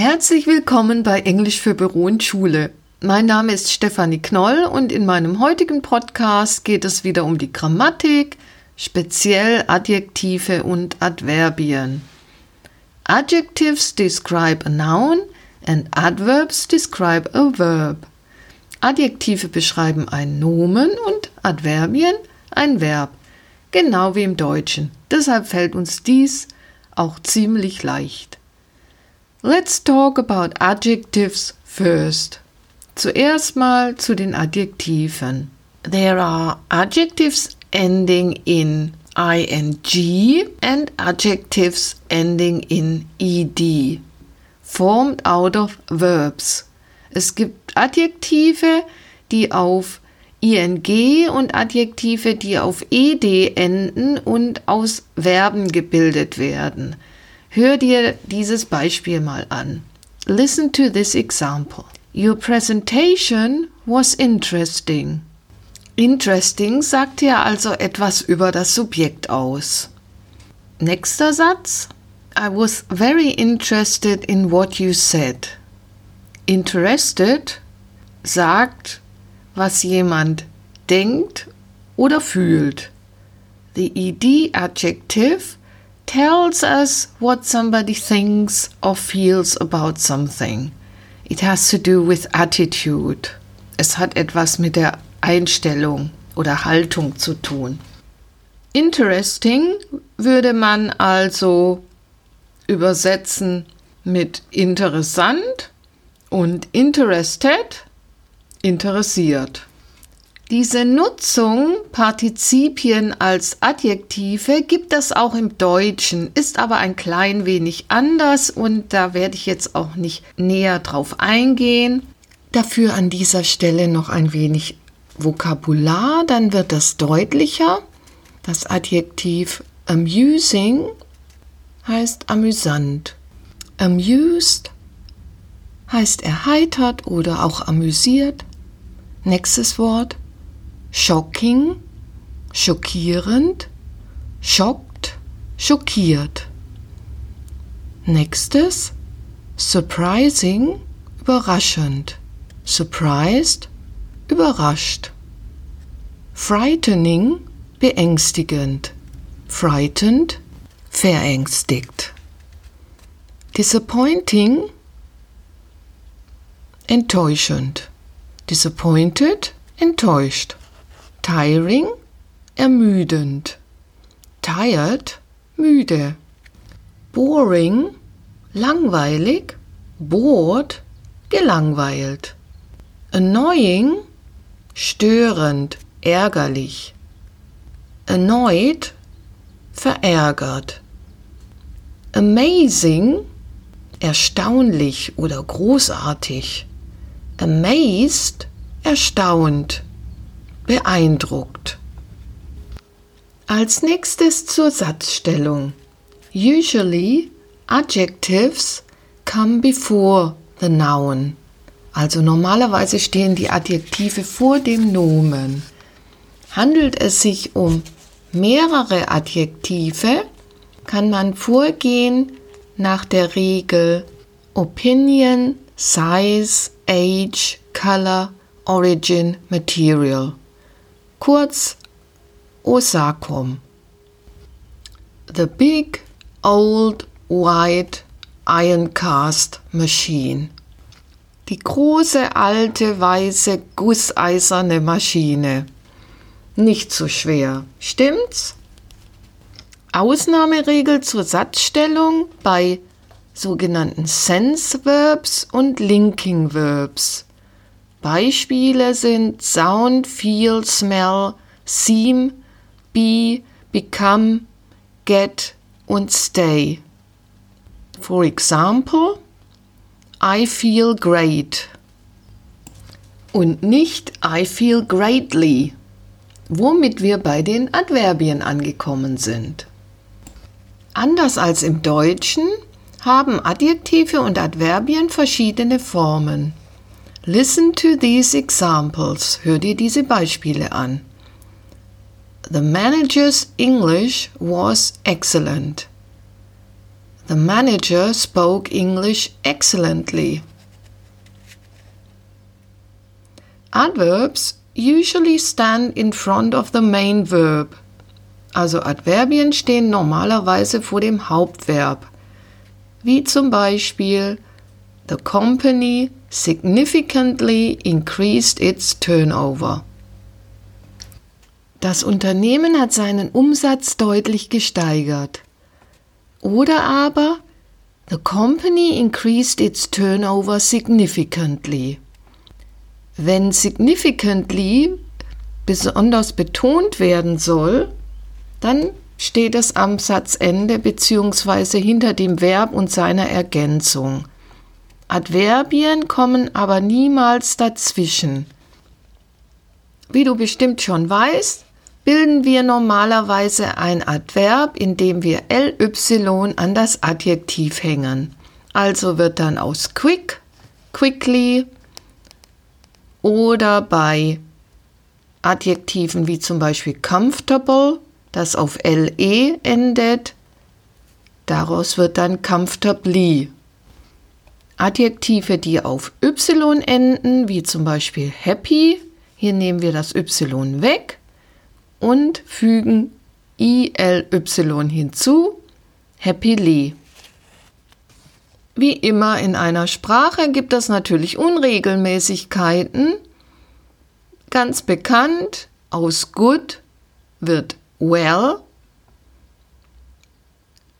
Herzlich willkommen bei Englisch für Büro und Schule. Mein Name ist Stefanie Knoll und in meinem heutigen Podcast geht es wieder um die Grammatik, speziell Adjektive und Adverbien. Adjectives describe a noun and adverbs describe a verb. Adjektive beschreiben ein Nomen und Adverbien ein Verb, genau wie im Deutschen. Deshalb fällt uns dies auch ziemlich leicht. Let's talk about adjectives first. Zuerst mal zu den Adjektiven. There are adjectives ending in ing and adjectives ending in ed, formed out of verbs. Es gibt Adjektive, die auf ing und Adjektive, die auf ed enden und aus Verben gebildet werden. Hör dir dieses Beispiel mal an. Listen to this example. Your presentation was interesting. Interesting sagt ja also etwas über das Subjekt aus. Nächster Satz. I was very interested in what you said. Interested sagt, was jemand denkt oder fühlt. The ed adjective tells us what somebody thinks or feels about something. It has to do with attitude. Es hat etwas mit der Einstellung oder Haltung zu tun. Interesting würde man also übersetzen mit interessant und interested interessiert. Diese Nutzung Partizipien als Adjektive gibt es auch im Deutschen, ist aber ein klein wenig anders und da werde ich jetzt auch nicht näher drauf eingehen. Dafür an dieser Stelle noch ein wenig Vokabular, dann wird das deutlicher. Das Adjektiv amusing heißt amüsant. Amused heißt erheitert oder auch amüsiert. Nächstes Wort shocking, schockierend, schockt, schockiert. Nächstes surprising, überraschend. Surprised, überrascht. Frightening, beängstigend. Frightened, verängstigt. Disappointing, enttäuschend. Disappointed, enttäuscht. Tiring, ermüdend. Tired, müde. Boring, langweilig. Bored, gelangweilt. Annoying, störend, ärgerlich. Annoyed, verärgert. Amazing, erstaunlich oder großartig. Amazed, erstaunt beeindruckt. Als nächstes zur Satzstellung. Usually adjectives come before the noun. Also normalerweise stehen die Adjektive vor dem Nomen. Handelt es sich um mehrere Adjektive, kann man vorgehen nach der Regel Opinion, Size, Age, Color, Origin, Material kurz OSACOM. The Big Old White Iron Cast Machine. Die große alte weiße gusseiserne Maschine. Nicht so schwer, stimmt's? Ausnahmeregel zur Satzstellung bei sogenannten Sense Verbs und Linking Verbs. Beispiele sind Sound, Feel, Smell, Seem, Be, Become, Get und Stay. For example, I feel great. Und nicht I feel greatly, womit wir bei den Adverbien angekommen sind. Anders als im Deutschen haben Adjektive und Adverbien verschiedene Formen. Listen to these examples. Hör dir diese Beispiele an. The manager's English was excellent. The manager spoke English excellently. Adverbs usually stand in front of the main verb. Also Adverbien stehen normalerweise vor dem Hauptverb. Wie zum Beispiel The company significantly increased its turnover. Das Unternehmen hat seinen Umsatz deutlich gesteigert. Oder aber The company increased its turnover significantly. Wenn significantly besonders betont werden soll, dann steht es am Satzende bzw. hinter dem Verb und seiner Ergänzung. Adverbien kommen aber niemals dazwischen. Wie du bestimmt schon weißt, bilden wir normalerweise ein Adverb, indem wir ly an das Adjektiv hängen. Also wird dann aus quick, quickly oder bei Adjektiven wie zum Beispiel comfortable, das auf le endet, daraus wird dann comfortably Adjektive, die auf y enden, wie zum Beispiel happy, hier nehmen wir das y weg und fügen ily hinzu, happily. Wie immer in einer Sprache gibt es natürlich Unregelmäßigkeiten. Ganz bekannt, aus good wird well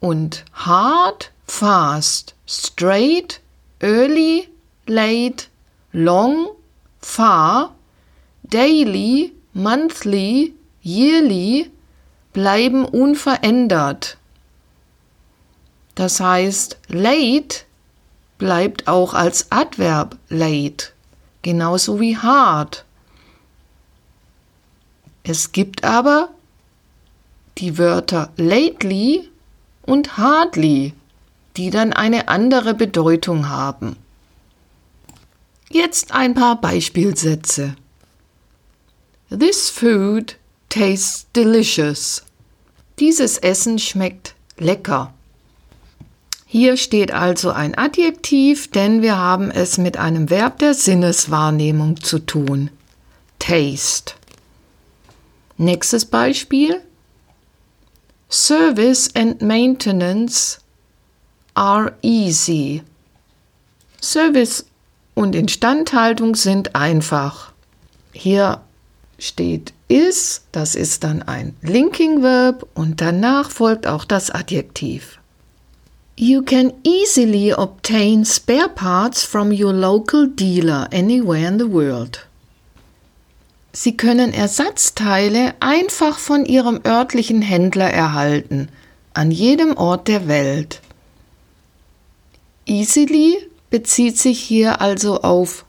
und hard, fast, straight early, late, long, far, daily, monthly, yearly bleiben unverändert. Das heißt, late bleibt auch als Adverb late, genauso wie hard. Es gibt aber die Wörter lately und hardly die dann eine andere Bedeutung haben. Jetzt ein paar Beispielsätze. This food tastes delicious. Dieses Essen schmeckt lecker. Hier steht also ein Adjektiv, denn wir haben es mit einem Verb der Sinneswahrnehmung zu tun. Taste. Nächstes Beispiel. Service and maintenance are easy. Service und Instandhaltung sind einfach. Hier steht is, das ist dann ein Linking Verb und danach folgt auch das Adjektiv. You can easily obtain spare parts from your local dealer anywhere in the world. Sie können Ersatzteile einfach von Ihrem örtlichen Händler erhalten, an jedem Ort der Welt. Easily bezieht sich hier also auf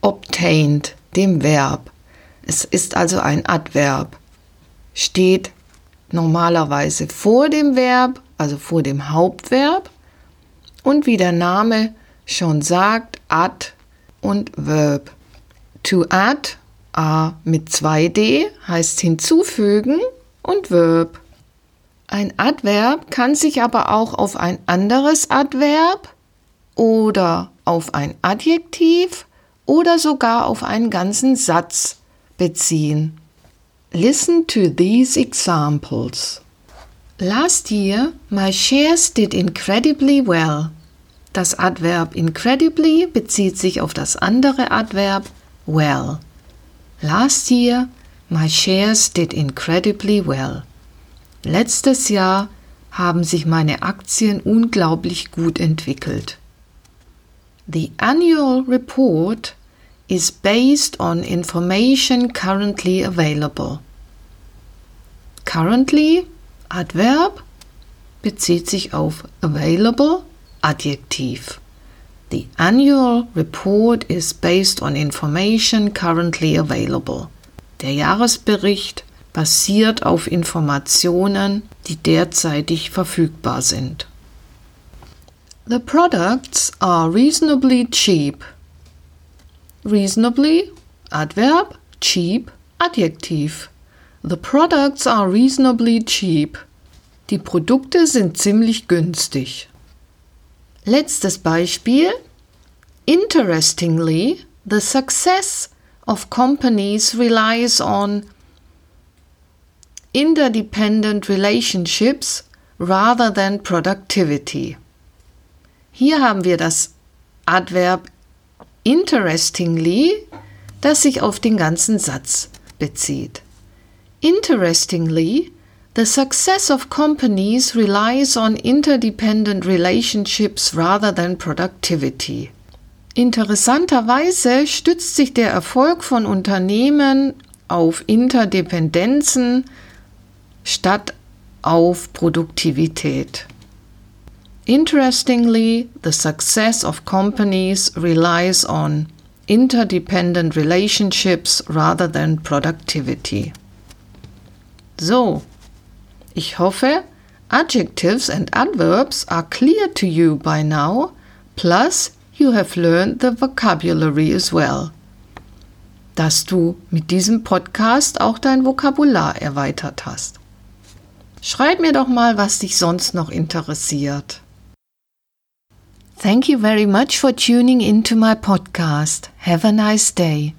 obtained, dem Verb. Es ist also ein Adverb. Steht normalerweise vor dem Verb, also vor dem Hauptverb und wie der Name schon sagt, add und Verb. To add, a mit 2d, heißt hinzufügen und Verb. Ein Adverb kann sich aber auch auf ein anderes Adverb oder auf ein Adjektiv oder sogar auf einen ganzen Satz beziehen. Listen to these examples. Last year, my shares did incredibly well. Das Adverb incredibly bezieht sich auf das andere Adverb well. Last year, my shares did incredibly well. Letztes Jahr haben sich meine Aktien unglaublich gut entwickelt. The annual report is based on information currently available. Currently, Adverb, bezieht sich auf available, Adjektiv. The annual report is based on information currently available. Der Jahresbericht basiert auf Informationen, die derzeitig verfügbar sind. The products are reasonably cheap. Reasonably, Adverb, cheap, Adjektiv. The products are reasonably cheap. Die Produkte sind ziemlich günstig. Letztes Beispiel. Interestingly, the success of companies relies on interdependent relationships rather than productivity. Hier haben wir das Adverb interestingly, das sich auf den ganzen Satz bezieht. Interestingly, the success of companies relies on interdependent relationships rather than productivity. Interessanterweise stützt sich der Erfolg von Unternehmen auf Interdependenzen statt auf Produktivität. Interestingly, the success of companies relies on interdependent relationships rather than productivity. So, ich hoffe, adjectives and adverbs are clear to you by now, plus you have learned the vocabulary as well. Dass du mit diesem Podcast auch dein Vokabular erweitert hast. Schreib mir doch mal, was dich sonst noch interessiert. Thank you very much for tuning into my podcast. Have a nice day.